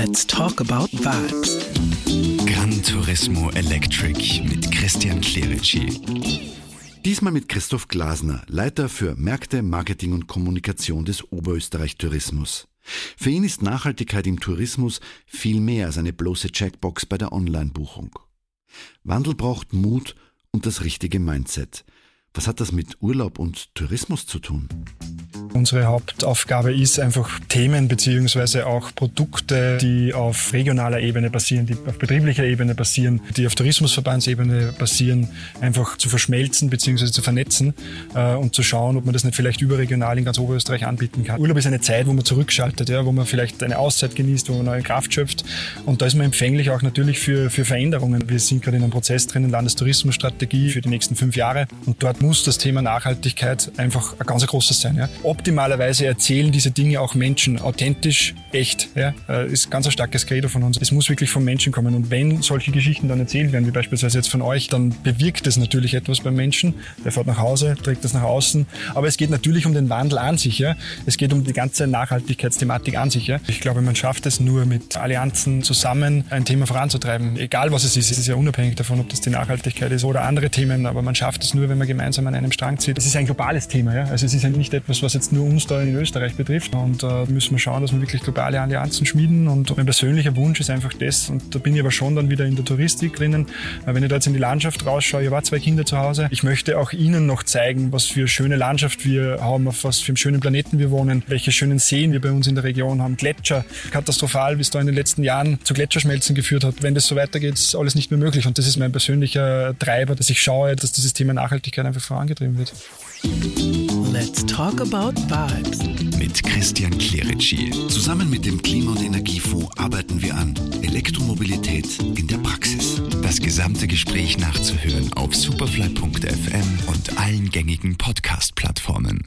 Let's talk about vibes. Gran Turismo Electric mit Christian Clerici. Diesmal mit Christoph Glasner, Leiter für Märkte, Marketing und Kommunikation des Oberösterreich Tourismus. Für ihn ist Nachhaltigkeit im Tourismus viel mehr als eine bloße Checkbox bei der Online-Buchung. Wandel braucht Mut und das richtige Mindset. Was hat das mit Urlaub und Tourismus zu tun? Unsere Hauptaufgabe ist einfach Themen beziehungsweise auch Produkte, die auf regionaler Ebene basieren, die auf betrieblicher Ebene basieren, die auf Tourismusverbandsebene basieren, einfach zu verschmelzen beziehungsweise zu vernetzen äh, und zu schauen, ob man das nicht vielleicht überregional in ganz Oberösterreich anbieten kann. Urlaub ist eine Zeit, wo man zurückschaltet, ja, wo man vielleicht eine Auszeit genießt, wo man neue Kraft schöpft und da ist man empfänglich auch natürlich für, für Veränderungen. Wir sind gerade in einem Prozess drinnen, Landestourismusstrategie für die nächsten fünf Jahre und dort muss das Thema Nachhaltigkeit einfach ein ganz großes sein. Ja. Optimalerweise erzählen diese Dinge auch Menschen authentisch, echt. Ja. Äh, ist ganz ein starkes Credo von uns. Es muss wirklich vom Menschen kommen. Und wenn solche Geschichten dann erzählt werden, wie beispielsweise jetzt von euch, dann bewirkt es natürlich etwas beim Menschen. Der fährt nach Hause, trägt das nach außen. Aber es geht natürlich um den Wandel an sich. Ja. Es geht um die ganze Nachhaltigkeitsthematik an sich. Ja. Ich glaube, man schafft es nur mit Allianzen zusammen, ein Thema voranzutreiben. Egal was es ist. Es ist ja unabhängig davon, ob das die Nachhaltigkeit ist oder andere Themen. Aber man schafft es nur, wenn man gemeinsam an einem Strang zieht. Es ist ein globales Thema. Ja? Also es ist ja nicht etwas, was jetzt nur uns da in Österreich betrifft. Und da äh, müssen wir schauen, dass wir wirklich globale Allianzen schmieden. Und mein persönlicher Wunsch ist einfach das, und da bin ich aber schon dann wieder in der Touristik drinnen, wenn ich da jetzt in die Landschaft rausschaue, ich war zwei Kinder zu Hause, ich möchte auch Ihnen noch zeigen, was für schöne Landschaft wir haben, auf was für einen schönen Planeten wir wohnen, welche schönen Seen wir bei uns in der Region haben, Gletscher, katastrophal, wie es da in den letzten Jahren zu Gletscherschmelzen geführt hat. Wenn das so weitergeht, ist alles nicht mehr möglich. Und das ist mein persönlicher Treiber, dass ich schaue, dass dieses Thema Nachhaltigkeit einfach vorangetrieben wird. Let's talk about vibes. Mit Christian Clerici. Zusammen mit dem Klima- und Energiefonds arbeiten wir an Elektromobilität in der Praxis. Das gesamte Gespräch nachzuhören auf superfly.fm und allen gängigen Podcast-Plattformen.